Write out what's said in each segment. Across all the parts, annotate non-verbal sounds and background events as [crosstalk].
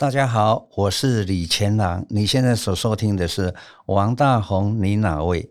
大家好，我是李乾郎。你现在所收听的是王大红，你哪位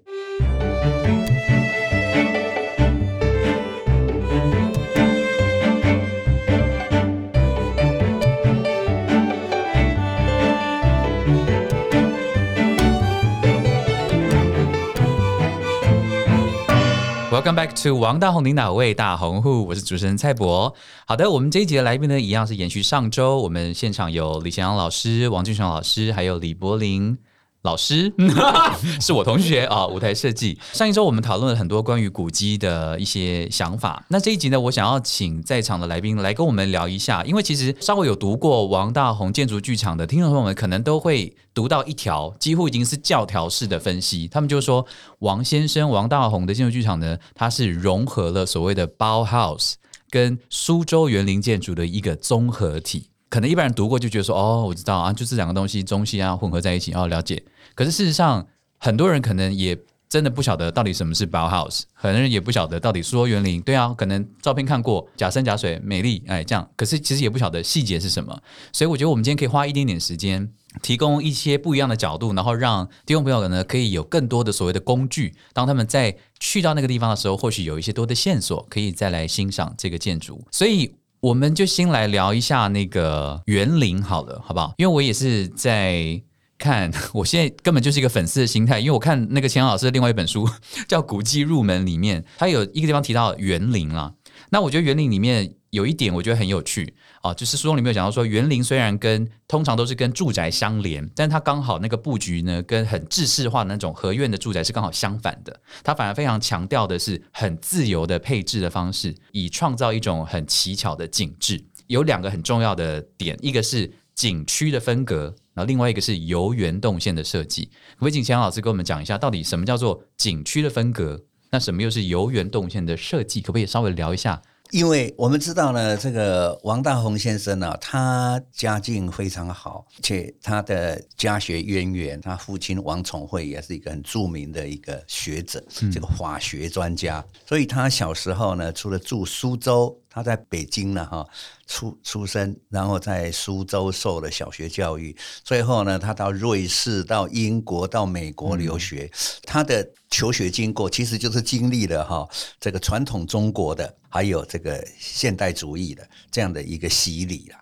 ？Welcome back to 王大宏领导为大红户，我是主持人蔡博。好的，我们这一集的来宾呢，一样是延续上周，我们现场有李贤阳老师、王俊雄老师，还有李柏林。老师 [laughs] 是我同学啊，舞台设计。上一周我们讨论了很多关于古迹的一些想法。那这一集呢，我想要请在场的来宾来跟我们聊一下，因为其实稍微有读过王大宏建筑剧场的听众朋友们，可能都会读到一条几乎已经是教条式的分析。他们就说，王先生王大宏的建筑剧场呢，它是融合了所谓的包 house 跟苏州园林建筑的一个综合体。可能一般人读过就觉得说，哦，我知道啊，就这两个东西中西啊混合在一起，哦，了解。可是事实上，很多人可能也真的不晓得到底什么是 Bauhaus，很多人也不晓得到底说园林。对啊，可能照片看过，假山假水，美丽，哎，这样。可是其实也不晓得细节是什么。所以我觉得我们今天可以花一点点时间，提供一些不一样的角度，然后让听众朋友呢可以有更多的所谓的工具，当他们在去到那个地方的时候，或许有一些多的线索，可以再来欣赏这个建筑。所以我们就先来聊一下那个园林好了，好不好？因为我也是在。看，我现在根本就是一个粉丝的心态，因为我看那个钱老师的另外一本书叫《古迹入门》，里面他有一个地方提到园林啦。那我觉得园林里面有一点我觉得很有趣啊，就是书中里面有讲到说，园林虽然跟通常都是跟住宅相连，但它刚好那个布局呢，跟很制式化那种合院的住宅是刚好相反的。它反而非常强调的是很自由的配置的方式，以创造一种很奇巧的景致。有两个很重要的点，一个是景区的分隔。然后另外一个是游园动线的设计，可不可以请钱老师跟我们讲一下，到底什么叫做景区的分隔？那什么又是游园动线的设计？可不可以稍微聊一下？因为我们知道呢，这个王大宏先生呢，他家境非常好，且他的家学渊源，他父亲王宠惠也是一个很著名的一个学者，这个法学专家，所以他小时候呢，除了住苏州。他在北京呢，哈出出生，然后在苏州受了小学教育，最后呢，他到瑞士、到英国、到美国留学。他的求学经过其实就是经历了哈这个传统中国的，还有这个现代主义的这样的一个洗礼了。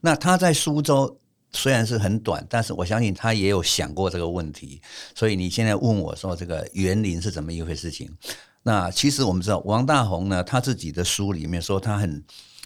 那他在苏州虽然是很短，但是我相信他也有想过这个问题。所以你现在问我说这个园林是怎么一回事情？那其实我们知道，王大宏呢，他自己的书里面说，他很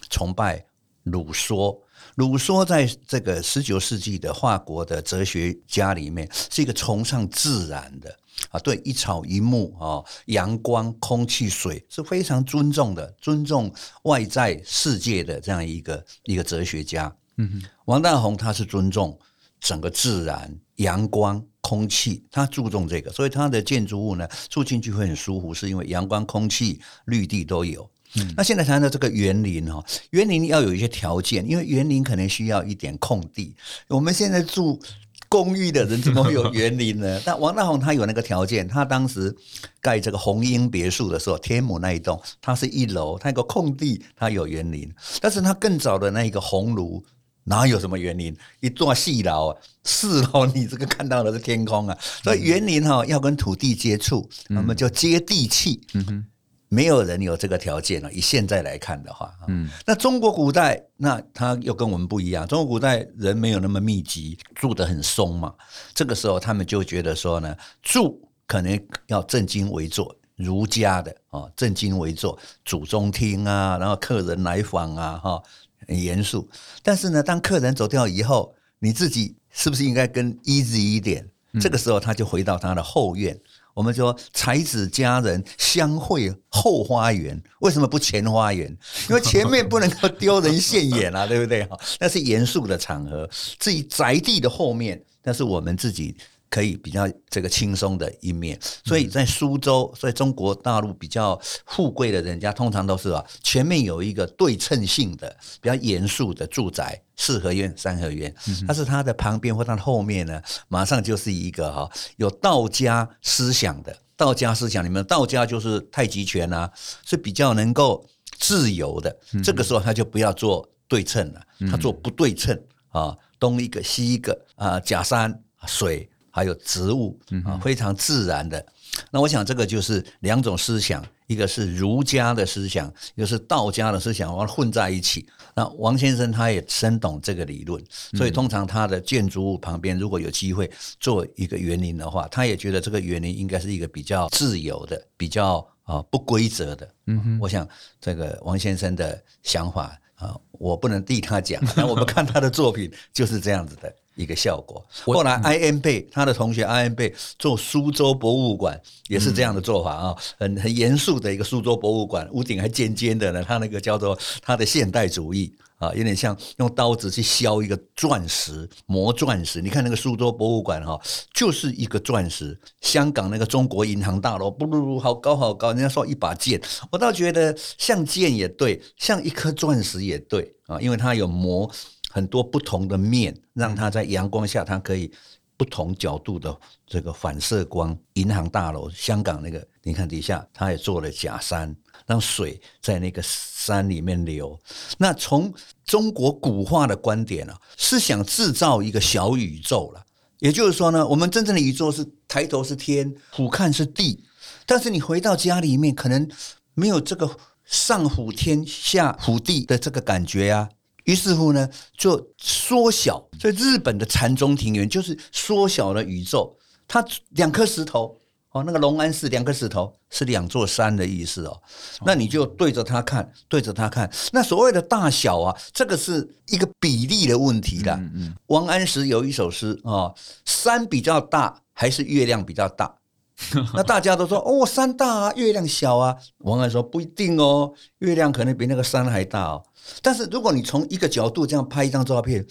崇拜鲁梭。鲁梭在这个十九世纪的法国的哲学家里面，是一个崇尚自然的啊，对一草一木啊、阳光、空气、水是非常尊重的，尊重外在世界的这样一个一个哲学家。嗯，王大宏他是尊重整个自然、阳光。空气，他注重这个，所以他的建筑物呢住进去会很舒服，是因为阳光、空气、绿地都有。嗯那现在谈到这个园林哈，园林要有一些条件，因为园林可能需要一点空地。我们现在住公寓的人怎么会有园林呢？[laughs] 但王大宏他有那个条件，他当时盖这个红英别墅的时候，天母那一栋，它是一楼，它有个空地，它有园林。但是他更早的那一个红炉。哪有什么园林？一座细楼，四楼你这个看到的是天空啊！所以园林哈要跟土地接触，那么叫接地气。嗯哼，没有人有这个条件了。以现在来看的话，嗯，那中国古代那他又跟我们不一样。中国古代人没有那么密集，住得很松嘛。这个时候他们就觉得说呢，住可能要正襟危坐，儒家的啊，正襟危坐，祖宗厅啊，然后客人来访啊，哈。很严肃，但是呢，当客人走掉以后，你自己是不是应该更 easy 一点？这个时候，他就回到他的后院。我们说才子佳人相会后花园，为什么不前花园？因为前面不能够丢人现眼啊，[laughs] 对不对？哈，那是严肃的场合。至于宅地的后面，那是我们自己。可以比较这个轻松的一面，所以在苏州，在中国大陆比较富贵的人家，通常都是啊，前面有一个对称性的、比较严肃的住宅，四合院、三合院，但是它的旁边或它的后面呢，马上就是一个哈有道家思想的道家思想里面，道家就是太极拳啊，是比较能够自由的。这个时候他就不要做对称了，他做不对称啊。东一个西一个啊，假山水还有植物啊，非常自然的。那我想这个就是两种思想，一个是儒家的思想，一个是道家的思想，完混在一起。那王先生他也深懂这个理论，所以通常他的建筑物旁边如果有机会做一个园林的话，他也觉得这个园林应该是一个比较自由的、比较啊不规则的。嗯哼，我想这个王先生的想法啊，我不能替他讲，[laughs] 那我们看他的作品就是这样子的。一个效果。后来，I N 贝他的同学 I N 贝做苏州博物馆也是这样的做法啊，很很严肃的一个苏州博物馆，屋顶还尖尖的呢。他那个叫做他的现代主义啊，有点像用刀子去削一个钻石磨钻石。你看那个苏州博物馆哈，就是一个钻石。香港那个中国银行大楼，不不不，好高好高。人家说一把剑，我倒觉得像剑也对，像一颗钻石也对啊，因为它有磨。很多不同的面，让它在阳光下，它可以不同角度的这个反射光。银行大楼，香港那个，你看底下，它也做了假山，让水在那个山里面流。那从中国古画的观点啊，是想制造一个小宇宙了。也就是说呢，我们真正的宇宙是抬头是天，俯瞰是地，但是你回到家里面，可能没有这个上俯天下俯地的这个感觉呀。于是乎呢，就缩小。所以日本的禅宗庭园就是缩小了宇宙。它两颗石头哦，那个龙安寺两颗石头是两座山的意思哦。那你就对着它看，对着它看。那所谓的大小啊，这个是一个比例的问题的。王安石有一首诗啊，山比较大还是月亮比较大？[laughs] 那大家都说哦，山大啊，月亮小啊。王安说不一定哦，月亮可能比那个山还大哦。但是如果你从一个角度这样拍一张照片，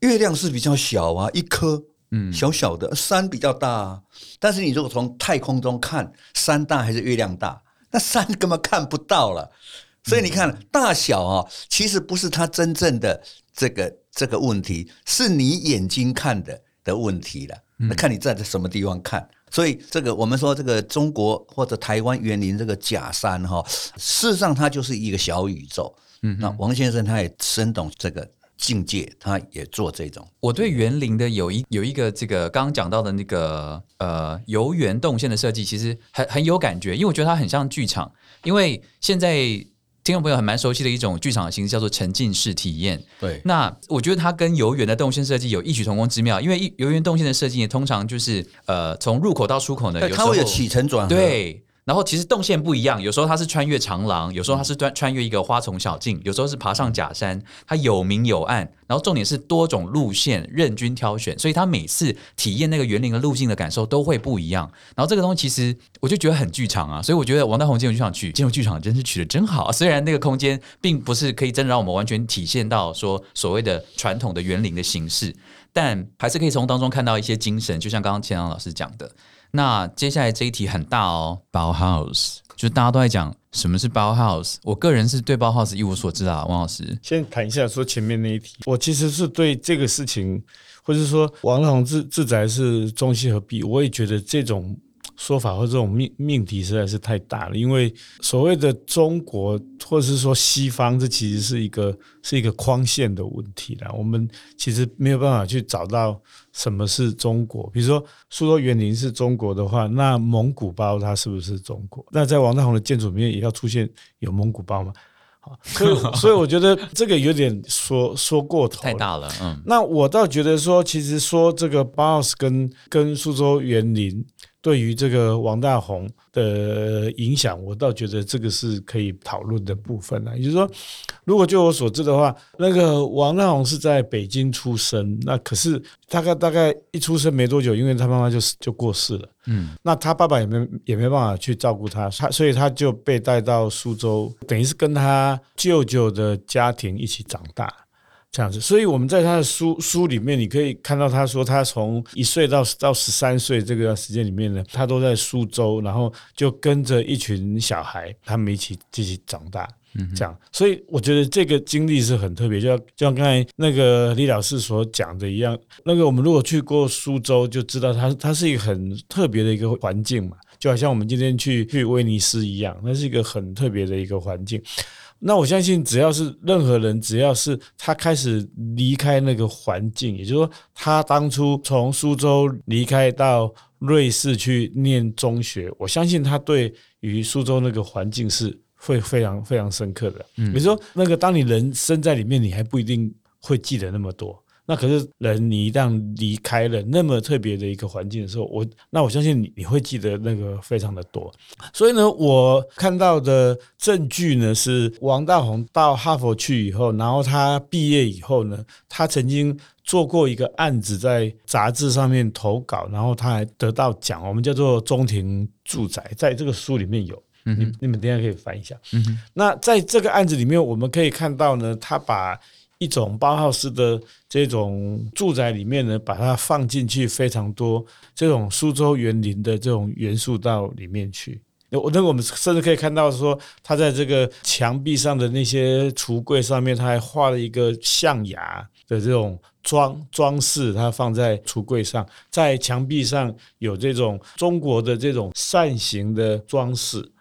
月亮是比较小啊，一颗，嗯，小小的山比较大。啊。但是你如果从太空中看，山大还是月亮大？那山根本看不到了。所以你看大小啊，其实不是它真正的这个这个问题，是你眼睛看的的问题了。那看你站在什么地方看。所以这个我们说这个中国或者台湾园林这个假山哈，事实上它就是一个小宇宙。嗯，那王先生他也深懂这个境界，他也做这种。我对园林的有一有一个这个刚刚讲到的那个呃游园动线的设计，其实很很有感觉，因为我觉得它很像剧场。因为现在听众朋友很蛮熟悉的一种剧场的形式叫做沉浸式体验。对，那我觉得它跟游园的动线设计有异曲同工之妙，因为游园动线的设计通常就是呃从入口到出口呢，它会有起承转合。对。然后其实动线不一样，有时候它是穿越长廊，有时候它是穿穿越一个花丛小径，有时候是爬上假山，它有明有暗。然后重点是多种路线任君挑选，所以它每次体验那个园林的路径的感受都会不一样。然后这个东西其实我就觉得很剧场啊，所以我觉得王大宏进入剧场去进入剧场真是取得真好。虽然那个空间并不是可以真的让我们完全体现到说所谓的传统的园林的形式，但还是可以从当中看到一些精神，就像刚刚钱阳老师讲的。那接下来这一题很大哦，Bauhaus，就是大家都在讲什么是 Bauhaus。我个人是对 Bauhaus 一无所知啊，王老师。先谈一下说前面那一题，我其实是对这个事情，或者说王力宏自自宅是中西合璧，我也觉得这种。说法或这种命命题实在是太大了，因为所谓的中国或者是说西方，这其实是一个是一个框线的问题了。我们其实没有办法去找到什么是中国。比如说，苏州园林是中国的话，那蒙古包它是不是中国？那在王大宏的建筑里面也要出现有蒙古包吗？好，所以 [laughs] 所以我觉得这个有点说说过头，太大了。嗯，那我倒觉得说，其实说这个包斯跟跟苏州园林。对于这个王大宏的影响，我倒觉得这个是可以讨论的部分了。也就是说，如果就我所知的话，那个王大宏是在北京出生，那可是大概大概一出生没多久，因为他妈妈就就过世了，嗯，那他爸爸也没也没办法去照顾他，他所以他就被带到苏州，等于是跟他舅舅的家庭一起长大。这样子，所以我们在他的书书里面，你可以看到他说，他从一岁到到十三岁这个时间里面呢，他都在苏州，然后就跟着一群小孩，他们一起一起长大，嗯，这样。所以我觉得这个经历是很特别，就像就像刚才那个李老师所讲的一样，那个我们如果去过苏州，就知道它它是一个很特别的一个环境嘛，就好像我们今天去去威尼斯一样，那是一个很特别的一个环境。那我相信，只要是任何人，只要是他开始离开那个环境，也就是说，他当初从苏州离开到瑞士去念中学，我相信他对于苏州那个环境是会非常非常深刻的。嗯，比如说那个当你人生在里面，你还不一定会记得那么多。那可是人，你一旦离开了那么特别的一个环境的时候，我那我相信你你会记得那个非常的多。所以呢，我看到的证据呢是王大宏到哈佛去以后，然后他毕业以后呢，他曾经做过一个案子，在杂志上面投稿，然后他还得到奖，我们叫做中庭住宅，在这个书里面有，你你们等下可以翻一下。嗯那在这个案子里面，我们可以看到呢，他把。一种包豪斯的这种住宅里面呢，把它放进去非常多这种苏州园林的这种元素到里面去。我那我们甚至可以看到说，他在这个墙壁上的那些橱柜上面，他还画了一个象牙的这种装装饰，它放在橱柜上，在墙壁上有这种中国的这种扇形的装饰。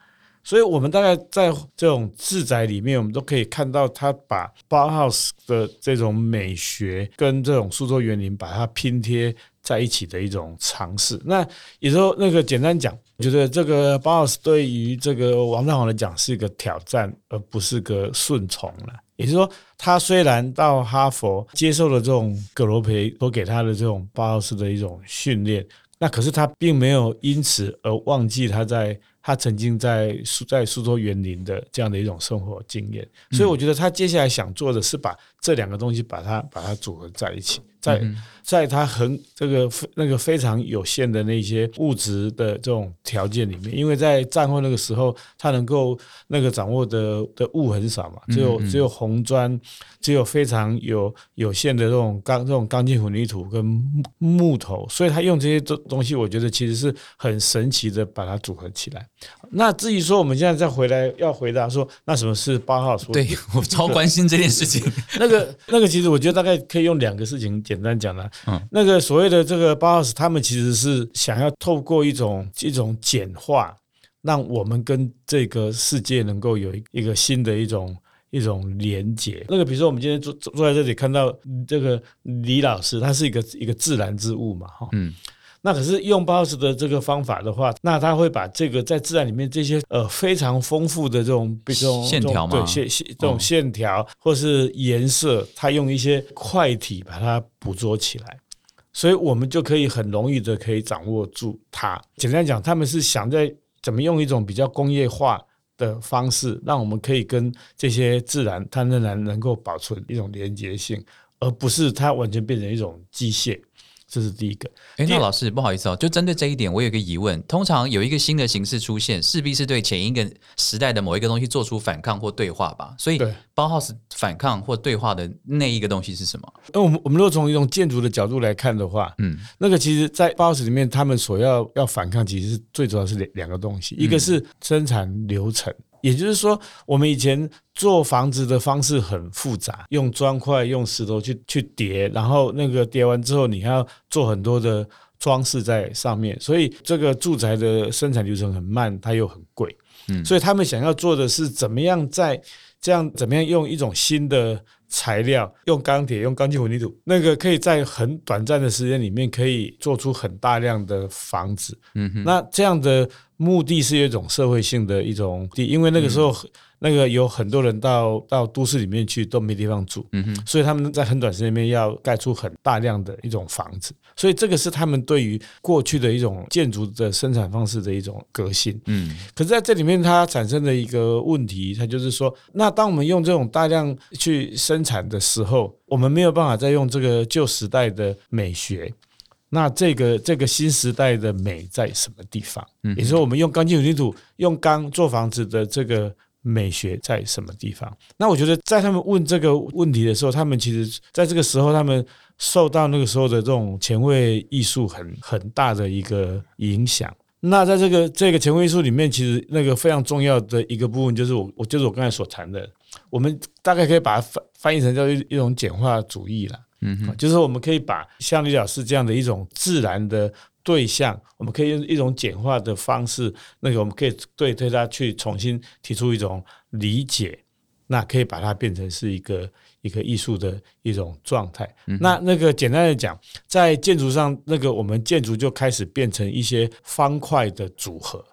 所以，我们大概在这种自宅里面，我们都可以看到他把包豪斯的这种美学跟这种苏州园林把它拼贴在一起的一种尝试。那也说，那个简单讲，我觉得这个包豪斯对于这个王大宏来讲是一个挑战，而不是个顺从了。也就是说，他虽然到哈佛接受了这种葛罗培所给他的这种包豪斯的一种训练，那可是他并没有因此而忘记他在。他曾经在苏在苏州园林的这样的一种生活经验，所以我觉得他接下来想做的是把这两个东西把它把它组合在一起，在在它很这个那个非常有限的那些物质的这种条件里面，因为在战后那个时候，他能够那个掌握的的物很少嘛，只有只有红砖，只有非常有有限的这种钢这种钢筋混凝土跟木木头，所以他用这些东东西，我觉得其实是很神奇的把它组合起来。那至于说我们现在再回来要回答说，那什么是八号说？对我超关心这件事情。[laughs] 那个那个，其实我觉得大概可以用两个事情简单讲了。嗯，那个所谓的这个八号是他们其实是想要透过一种一种简化，让我们跟这个世界能够有一个新的一种一种连接。那个比如说我们今天坐坐在这里看到这个李老师，他是一个一个自然之物嘛，哈，嗯。那可是用 BOSS 的这个方法的话，那他会把这个在自然里面这些呃非常丰富的这种这种线条嘛，对线线这种线条或是颜色，他用一些块体把它捕捉起来，所以我们就可以很容易的可以掌握住它。简单讲，他们是想在怎么用一种比较工业化的方式，让我们可以跟这些自然它仍然能够保存一种连接性，而不是它完全变成一种机械。这是第一个。哎，那老师不好意思哦，就针对这一点，我有一个疑问。通常有一个新的形式出现，势必是对前一个时代的某一个东西做出反抗或对话吧？所以，包豪斯反抗或对话的那一个东西是什么？那我们我们如果从一种建筑的角度来看的话，嗯，那个其实，在包豪斯里面，他们所要要反抗，其实是最主要是两两个东西，一个是生产流程。也就是说，我们以前做房子的方式很复杂，用砖块、用石头去去叠，然后那个叠完之后，你还要做很多的装饰在上面，所以这个住宅的生产流程很慢，它又很贵。嗯，所以他们想要做的是怎么样在这样怎么样用一种新的材料，用钢铁、用钢筋混凝土，那个可以在很短暂的时间里面可以做出很大量的房子。嗯哼，那这样的。目的是一种社会性的一种地，因为那个时候那个有很多人到到都市里面去都没地方住，嗯哼，所以他们在很短时间里面要盖出很大量的一种房子，所以这个是他们对于过去的一种建筑的生产方式的一种革新，嗯，可是在这里面它产生的一个问题，它就是说，那当我们用这种大量去生产的时候，我们没有办法再用这个旧时代的美学。那这个这个新时代的美在什么地方？嗯，也就是说，我们用钢筋混凝土、用钢做房子的这个美学在什么地方？那我觉得，在他们问这个问题的时候，他们其实在这个时候，他们受到那个时候的这种前卫艺术很很大的一个影响。那在这个这个前卫艺术里面，其实那个非常重要的一个部分，就是我我就是我刚才所谈的，我们大概可以把它翻翻译成叫一一种简化主义了。嗯，就是我们可以把像李老师这样的一种自然的对象，我们可以用一种简化的方式，那个我们可以对对它去重新提出一种理解，那可以把它变成是一个一个艺术的一种状态。那那个简单的讲，在建筑上，那个我们建筑就开始变成一些方块的组合。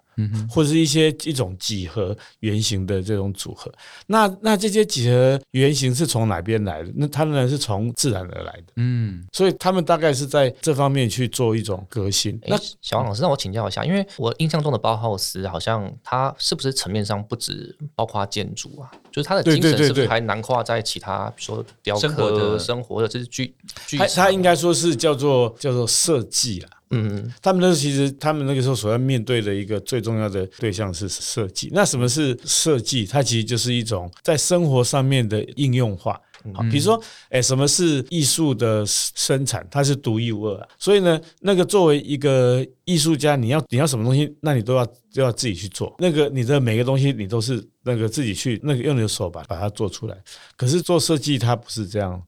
或者是一些一种几何圆形的这种组合，那那这些几何圆形是从哪边来的？那它呢是从自然而来的，嗯，所以他们大概是在这方面去做一种革新。那小王老师让我请教一下，因为我印象中的包豪斯好像它是不是层面上不止包括建筑啊？就是它的精神是不是还囊括在其他，比如说雕刻的、生活的这是具具？它它应该说是叫做叫做设计啊。嗯，他们那其实他们那个时候所要面对的一个最重要的对象是设计。那什么是设计？它其实就是一种在生活上面的应用化。好，比如说，哎，什么是艺术的生产？它是独一无二。所以呢，那个作为一个艺术家，你要你要什么东西，那你都要都要自己去做。那个你的每个东西，你都是那个自己去那个用你的手把把它做出来。可是做设计，它不是这样。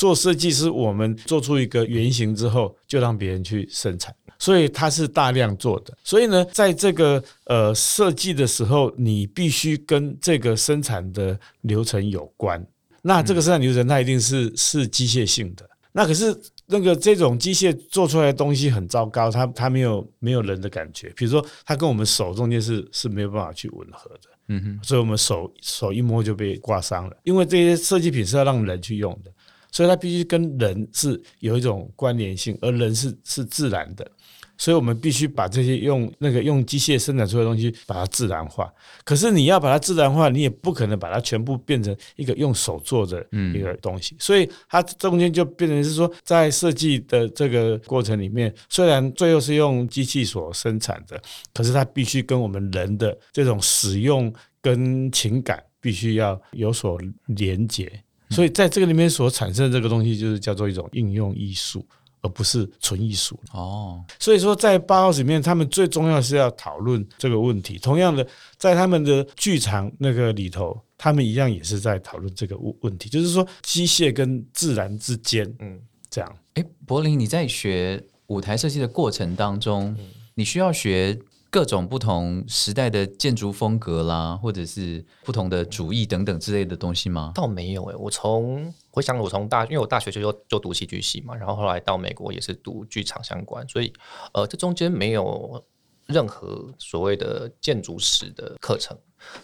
做设计是我们做出一个原型之后，就让别人去生产，所以它是大量做的。所以呢，在这个呃设计的时候，你必须跟这个生产的流程有关。那这个生产流程它一定是是机械性的。那可是那个这种机械做出来的东西很糟糕，它它没有没有人的感觉。比如说，它跟我们手中间是是没有办法去吻合的。嗯哼，所以我们手手一摸就被刮伤了。因为这些设计品是要让人去用的。所以它必须跟人是有一种关联性，而人是是自然的，所以我们必须把这些用那个用机械生产出来的东西把它自然化。可是你要把它自然化，你也不可能把它全部变成一个用手做的一个东西。所以它中间就变成是说，在设计的这个过程里面，虽然最后是用机器所生产的，可是它必须跟我们人的这种使用跟情感必须要有所连接。所以在这个里面所产生的这个东西，就是叫做一种应用艺术，而不是纯艺术。哦，所以说在八号里面，他们最重要是要讨论这个问题。同样的，在他们的剧场那个里头，他们一样也是在讨论这个问问题，就是说机械跟自然之间，嗯，这样。哎，柏林，你在学舞台设计的过程当中，你需要学。各种不同时代的建筑风格啦，或者是不同的主义等等之类的东西吗？倒没有诶，我从我想我从大，因为我大学就就读戏剧系嘛，然后后来到美国也是读剧场相关，所以呃，这中间没有任何所谓的建筑史的课程。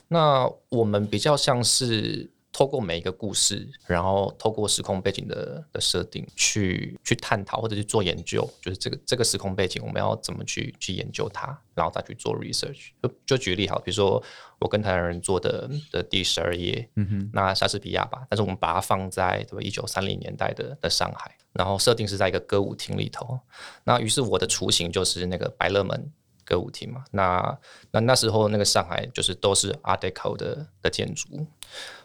那我们比较像是。透过每一个故事，然后透过时空背景的的设定去去探讨或者去做研究，就是这个这个时空背景我们要怎么去去研究它，然后再去做 research。就就举例好，比如说我跟台湾人做的的第十二页，嗯哼，那莎士比亚吧，但是我们把它放在对吧一九三零年代的的上海，然后设定是在一个歌舞厅里头，那于是我的雏形就是那个百乐门。歌舞厅嘛，那那那时候那个上海就是都是 Art Deco 的的建筑，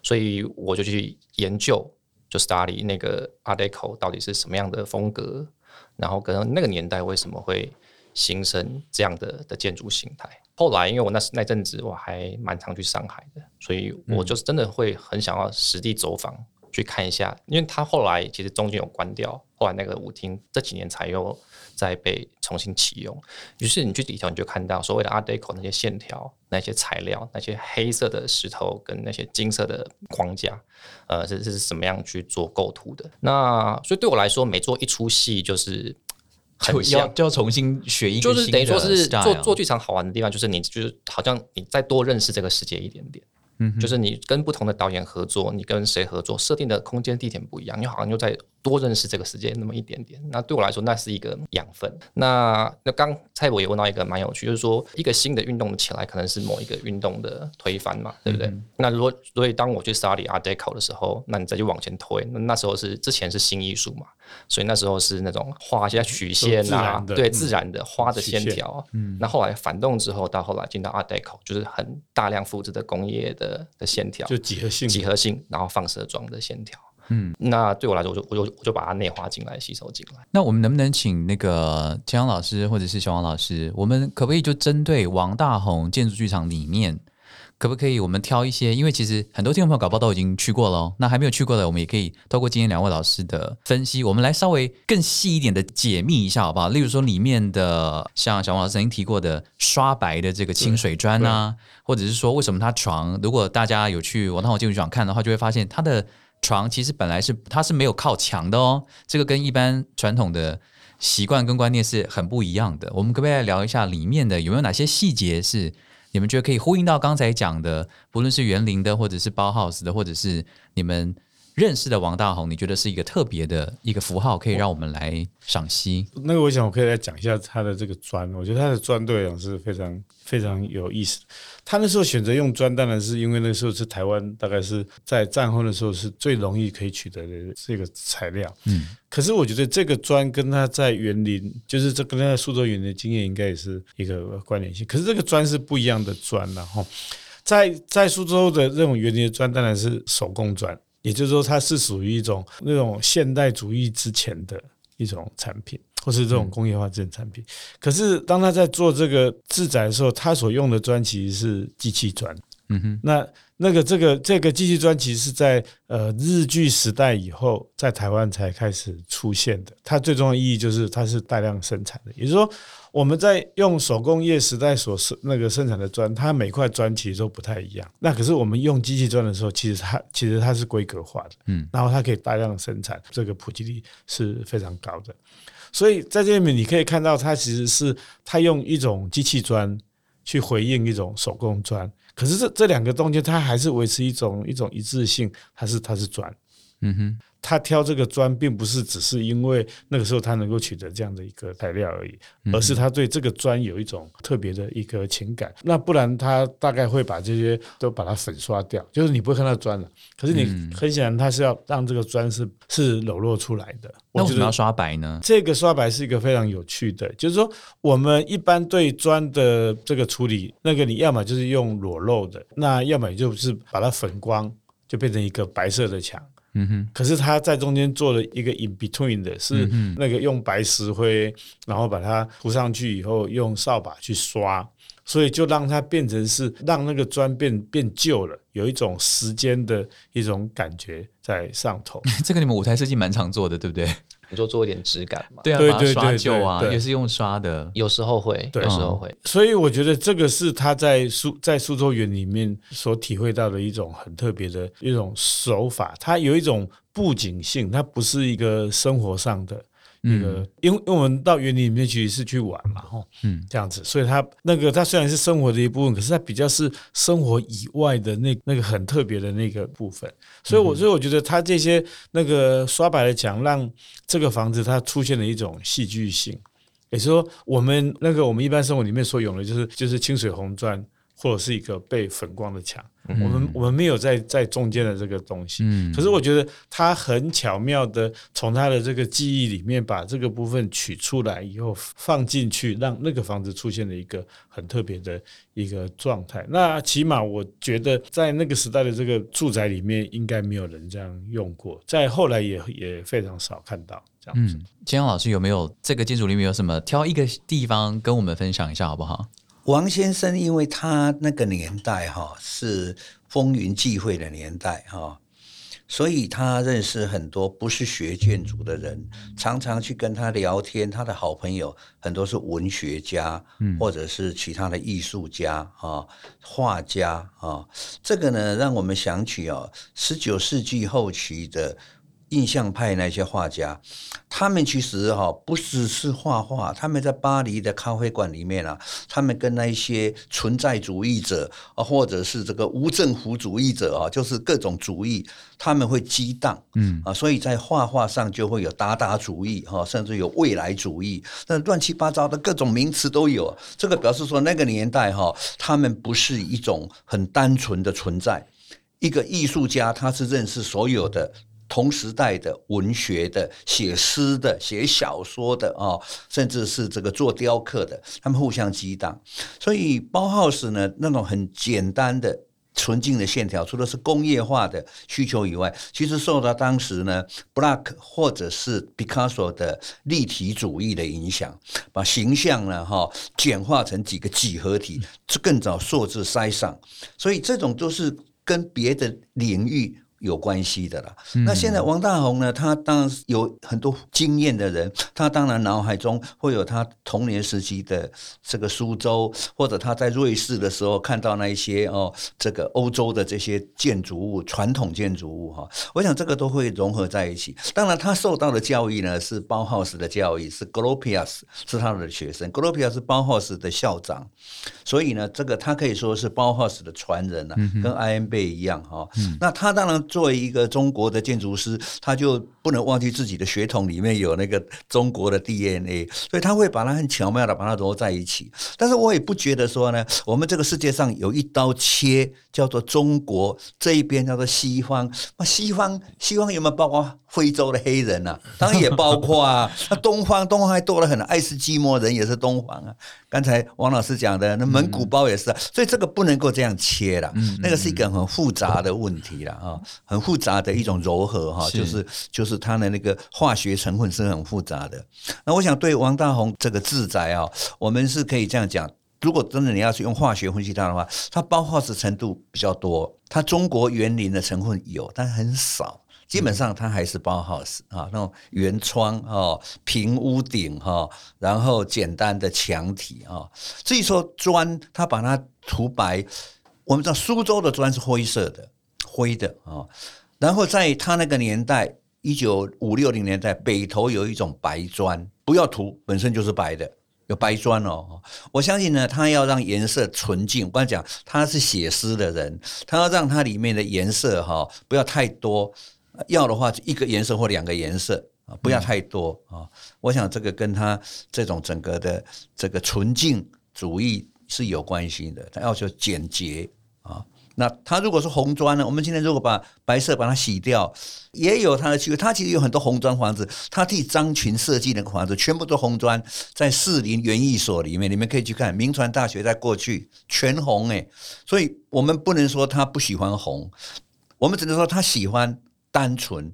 所以我就去研究，就 study 那个 Art Deco 到底是什么样的风格，然后跟那个年代为什么会形成这样的的建筑形态。后来因为我那那阵子我还蛮常去上海的，所以我就是真的会很想要实地走访去看一下，因为他后来其实中间有关掉，后来那个舞厅这几年才又。再被重新启用，于是你去里头你就看到所谓的 Art Deco 那些线条、那些材料、那些黑色的石头跟那些金色的框架，呃，是是怎么样去做构图的？那所以对我来说，每做一出戏就是很要就要重新学一个，就是等于说是做做剧场好玩的地方，就是你就是好像你再多认识这个世界一点点。嗯就是你跟不同的导演合作，你跟谁合作，设定的空间地点不一样，你好像又在多认识这个世界那么一点点。那对我来说，那是一个养分。那那刚蔡博也问到一个蛮有趣，就是说一个新的运动起来，可能是某一个运动的推翻嘛，对不对？那如果所以当我去 study Art Deco 的时候，那你再去往前推，那那时候是之前是新艺术嘛，所以那时候是那种画一些曲线啊，对自然的花的线条。嗯，那后来反动之后，到后来进到 Art Deco，就是很大量复制的工业的。的线条就几何性，几何性，然后放射状的线条。嗯，那对我来说，我就我就我就把它内化进来，吸收进来。那我们能不能请那个江阳老师或者是小王老师，我们可不可以就针对王大宏建筑剧场里面可不可以我们挑一些？因为其实很多听众朋友搞不好都已经去过了哦，那还没有去过的，我们也可以透过今天两位老师的分析，我们来稍微更细一点的解密一下，好不好？例如说里面的像小王老师曾经提过的刷白的这个清水砖啊，或者是说为什么他床，如果大家有去王大宏建筑剧场看的话，就会发现它的床其实本来是它是没有靠墙的哦，这个跟一般传统的习惯跟观念是很不一样的。我们可不可以来聊一下里面的有没有哪些细节是你们觉得可以呼应到刚才讲的，不论是园林的，或者是包 house 的，或者是你们认识的王大宏，你觉得是一个特别的一个符号，可以让我们来赏析？那个我想我可以来讲一下他的这个砖，我觉得他的砖对我是非常非常有意思。他那时候选择用砖，当然是因为那时候是台湾大概是在战后的时候是最容易可以取得的这个材料。嗯，可是我觉得这个砖跟他在园林，就是这跟他在苏州园林的经验应该也是一个关联性。可是这个砖是不一样的砖然后在在苏州的这种园林的砖当然是手工砖，也就是说它是属于一种那种现代主义之前的一种产品。或是这种工业化这种产品，可是当他在做这个自宅的时候，他所用的砖其实是机器砖。嗯哼，那那个这个这个机器砖其实是在呃日据时代以后，在台湾才开始出现的。它最重要的意义就是它是大量生产的，也就是说我们在用手工业时代所生那个生产的砖，它每块砖其实都不太一样。那可是我们用机器砖的时候，其实它其实它是规格化的，嗯，然后它可以大量生产，这个普及率是非常高的。所以在这里面你可以看到，它其实是它用一种机器砖去回应一种手工砖，可是这这两个中间它还是维持一种一种一致性，还是它是转，嗯哼。他挑这个砖，并不是只是因为那个时候他能够取得这样的一个材料而已，而是他对这个砖有一种特别的一个情感。那不然他大概会把这些都把它粉刷掉，就是你不会看到砖了。可是你很显然，他是要让这个砖是是裸露出来的。那为什么要刷白呢？这个刷白是一个非常有趣的，就是说我们一般对砖的这个处理，那个你要么就是用裸露的，那要么就是把它粉光，就变成一个白色的墙。嗯哼，可是他在中间做了一个 in between 的，是那个用白石灰，然后把它涂上去以后，用扫把去刷，所以就让它变成是让那个砖变变旧了，有一种时间的一种感觉在上头。[laughs] 这个你们舞台设计蛮常做的，对不对？你就做一点质感嘛，对啊，对对对旧啊，也是用刷的，有时候会，有时候会。所以我觉得这个是他在苏在苏州园里面所体会到的一种很特别的一种手法，它有一种布景性，它不是一个生活上的。那个，因为因为我们到园林里面去是去玩嘛，吼，嗯，这样子，所以它那个它虽然是生活的一部分，可是它比较是生活以外的那那个很特别的那个部分，所以我所以我觉得它这些那个刷白的墙，让这个房子它出现了一种戏剧性，也就是说，我们那个我们一般生活里面所用的，就是就是清水红砖。或者是一个被粉光的墙，我们我们没有在在中间的这个东西，可是我觉得他很巧妙的从他的这个记忆里面把这个部分取出来以后放进去，让那个房子出现了一个很特别的一个状态。那起码我觉得在那个时代的这个住宅里面，应该没有人这样用过，在后来也也非常少看到这样子。千阳老师有没有这个建筑里面有什么挑一个地方跟我们分享一下好不好？王先生，因为他那个年代哈是风云际会的年代哈，所以他认识很多不是学建筑的人，常常去跟他聊天。他的好朋友很多是文学家，嗯或者是其他的艺术家啊，画家啊。这个呢，让我们想起哦，十九世纪后期的。印象派那些画家，他们其实哈不只是画画，他们在巴黎的咖啡馆里面啊，他们跟那一些存在主义者啊，或者是这个无政府主义者啊，就是各种主义，他们会激荡，嗯啊，所以在画画上就会有达达主义哈，甚至有未来主义，那乱七八糟的各种名词都有。这个表示说那个年代哈，他们不是一种很单纯的存在，一个艺术家他是认识所有的。同时代的文学的、写诗的、写小说的啊，甚至是这个做雕刻的，他们互相激荡。所以包浩斯呢，那种很简单的纯净的线条，除了是工业化的需求以外，其实受到当时呢 Black 或者是 Picasso 的立体主义的影响，把形象呢哈简化成几个几何体，更早塑制塞上，所以这种都是跟别的领域。有关系的啦。那现在王大宏呢？他当然有很多经验的人，他当然脑海中会有他童年时期的这个苏州，或者他在瑞士的时候看到那一些哦，这个欧洲的这些建筑物、传统建筑物哈。我想这个都会融合在一起。当然，他受到的教育呢是包浩斯的教育，是 Gropius 是他的学生，Gropius 是包浩斯的校长，所以呢，这个他可以说是包浩斯的传人了，跟 I M 贝一样哈。那他当然。作为一个中国的建筑师，他就不能忘记自己的血统里面有那个中国的 DNA，所以他会把它很巧妙的把它揉在一起。但是我也不觉得说呢，我们这个世界上有一刀切叫做中国这一边叫做西方，那西方西方有没有包括非洲的黑人啊？当然也包括啊。那东方东方还多了很，爱斯基摩人也是东方啊。刚才王老师讲的那蒙古包也是，啊，所以这个不能够这样切了，那个是一个很复杂的问题了啊。很复杂的一种柔和哈，就是就是是它的那个化学成分是很复杂的。那我想对王大宏这个自宅啊，我们是可以这样讲：如果真的你要去用化学分析它的话，它包化石程度比较多，它中国园林的成分有，但很少。基本上它还是包 house 啊，那种圆窗啊、平屋顶哈，然后简单的墙体啊。至于说砖，它把它涂白，我们知道苏州的砖是灰色的。灰的啊，然后在他那个年代，一九五六零年代，北头有一种白砖，不要涂，本身就是白的，有白砖哦。我相信呢，他要让颜色纯净。我刚讲他是写诗的人，他要让它里面的颜色哈不要太多，要的话就一个颜色或两个颜色啊，不要太多啊。我想这个跟他这种整个的这个纯净主义是有关系的，他要求简洁。那它如果是红砖呢？我们今天如果把白色把它洗掉，也有它的区别。它其实有很多红砖房子，它替张群设计那个房子，全部都红砖，在士林园艺所里面，你们可以去看。明传大学在过去全红诶，所以我们不能说他不喜欢红，我们只能说他喜欢单纯，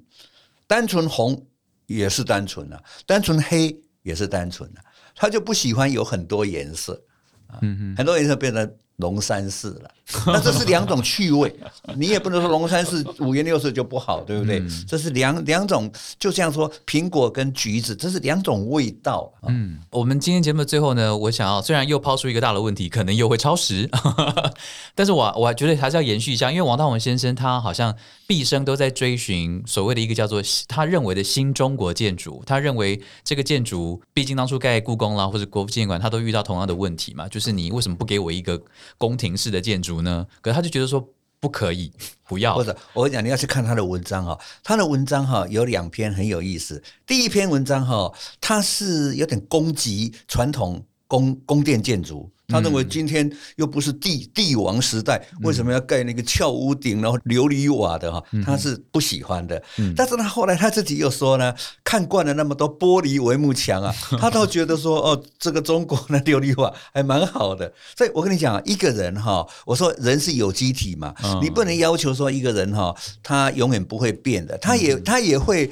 单纯红也是单纯啊，单纯黑也是单纯啊，他就不喜欢有很多颜色啊，很多颜色变成。龙山寺了，那这是两种趣味，你也不能说龙山寺五颜六色就不好，对不对？这是两两种，就像说苹果跟橘子，这是两种味道。嗯，我们今天节目的最后呢，我想要虽然又抛出一个大的问题，可能又会超时，[laughs] 但是我我还觉得还是要延续一下，因为王大文先生他好像毕生都在追寻所谓的一个叫做他认为的新中国建筑，他认为这个建筑，毕竟当初盖故宫啦或者国父纪念馆，他都遇到同样的问题嘛，就是你为什么不给我一个？宫廷式的建筑呢？[laughs] 可是他就觉得说不可以，不要。或者我跟你讲，你要去看他的文章哈，他的文章哈有两篇很有意思。第一篇文章哈，他是有点攻击传统宫宫殿建筑。他认为今天又不是帝帝王时代，为什么要盖那个翘屋顶，然后琉璃瓦的哈？他是不喜欢的。但是他后来他自己又说呢，看惯了那么多玻璃帷幕墙啊，他倒觉得说 [laughs] 哦，这个中国的琉璃瓦还蛮好的。所以我跟你讲，一个人哈，我说人是有机体嘛，你不能要求说一个人哈，他永远不会变的，他也他也会。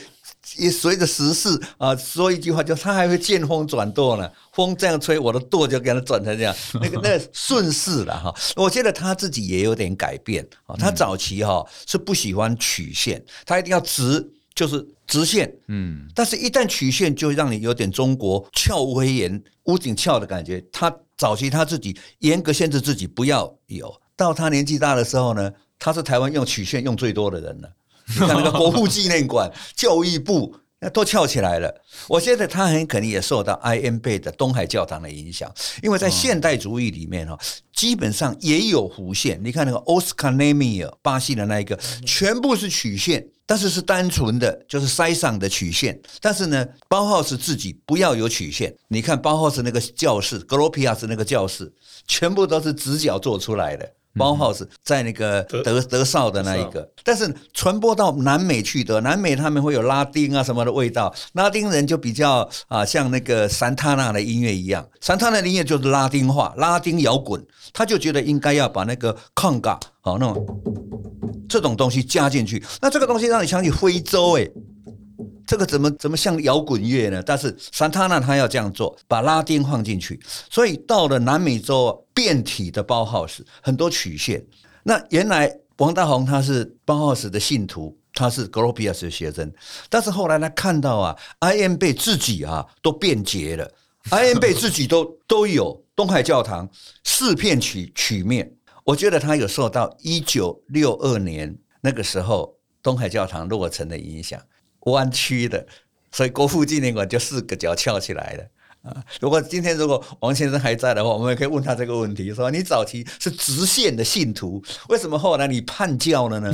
也随着时势啊，说一句话，就他还会见风转舵呢。风这样吹，我的舵就给他转成这样，[laughs] 那个那顺势了哈。我觉得他自己也有点改变啊。他早期哈是不喜欢曲线，他一定要直，就是直线。嗯，但是一旦曲线，就让你有点中国翘威严、屋顶翘的感觉。他早期他自己严格限制自己不要有，到他年纪大的时候呢，他是台湾用曲线用最多的人了。[laughs] 你看那个国父纪念馆、教育部，那都翘起来了。我觉得他很可能也受到 I M 贝的东海教堂的影响，因为在现代主义里面哈，基本上也有弧线。你看那个 Oscar Niemeyer，巴西的那一个，全部是曲线，但是是单纯的，就是塞上的曲线。但是呢，包浩斯自己不要有曲线。你看包浩斯那个教室，格罗皮亚斯那个教室，全部都是直角做出来的。包 House 在那个德德绍的那一个，但是传播到南美去的，南美他们会有拉丁啊什么的味道，拉丁人就比较啊像那个山塔纳的音乐一样，山塔纳的音乐就是拉丁化，拉丁摇滚，他就觉得应该要把那个抗嘎好那种这种东西加进去，那这个东西让你想起非洲哎。这个怎么怎么像摇滚乐呢？但是桑塔纳他要这样做，把拉丁放进去，所以到了南美洲变体的包浩斯很多曲线。那原来王大宏他是包浩斯的信徒，他是 Gropius 的学生，但是后来他看到啊，I M 被自己啊都变节了，I M 被自己都都有东海教堂四片曲曲面，我觉得他有受到一九六二年那个时候东海教堂落成的影响。弯曲的，所以国父纪念馆就四个角翘起来了啊！如果今天如果王先生还在的话，我们也可以问他这个问题：说你早期是直线的信徒，为什么后来你叛教了呢？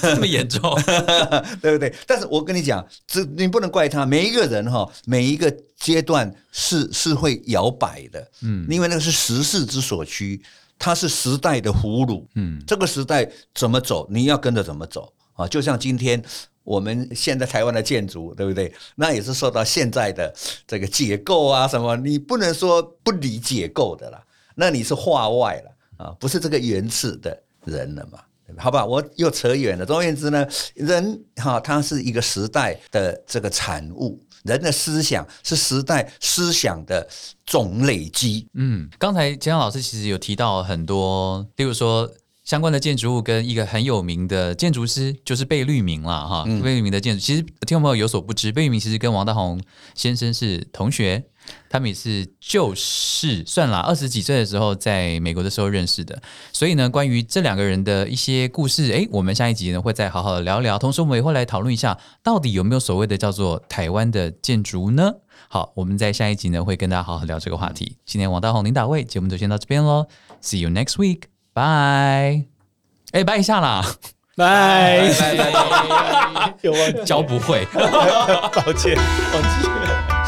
这么严重，[laughs] 对不对？但是我跟你讲，这你不能怪他。每一个人哈，每一个阶段是是会摇摆的，嗯，因为那个是时势之所趋，它是时代的俘虏，嗯，这个时代怎么走，你要跟着怎么走啊！就像今天。我们现在台湾的建筑，对不对？那也是受到现在的这个解构啊，什么？你不能说不理解构的啦，那你是画外了啊，不是这个原始的人了嘛？好吧，我又扯远了。总而言之呢，人哈，他是一个时代的这个产物，人的思想是时代思想的总累积。嗯，刚才江老师其实有提到很多，例如说。相关的建筑物跟一个很有名的建筑师，就是贝聿铭了哈。贝聿铭的建筑，其实听众朋友有所不知，贝聿铭其实跟王大宏先生是同学，他们也是就是算了二十几岁的时候在美国的时候认识的。所以呢，关于这两个人的一些故事，诶，我们下一集呢会再好好的聊聊。同时，我们也会来讨论一下，到底有没有所谓的叫做台湾的建筑呢？好，我们在下一集呢会跟大家好好聊这个话题。今天王大宏领导位节目就先到这边喽，See you next week。拜，哎，拜一下啦！拜，[laughs] 拜，有忘教不会，[laughs] 抱歉，忘记了。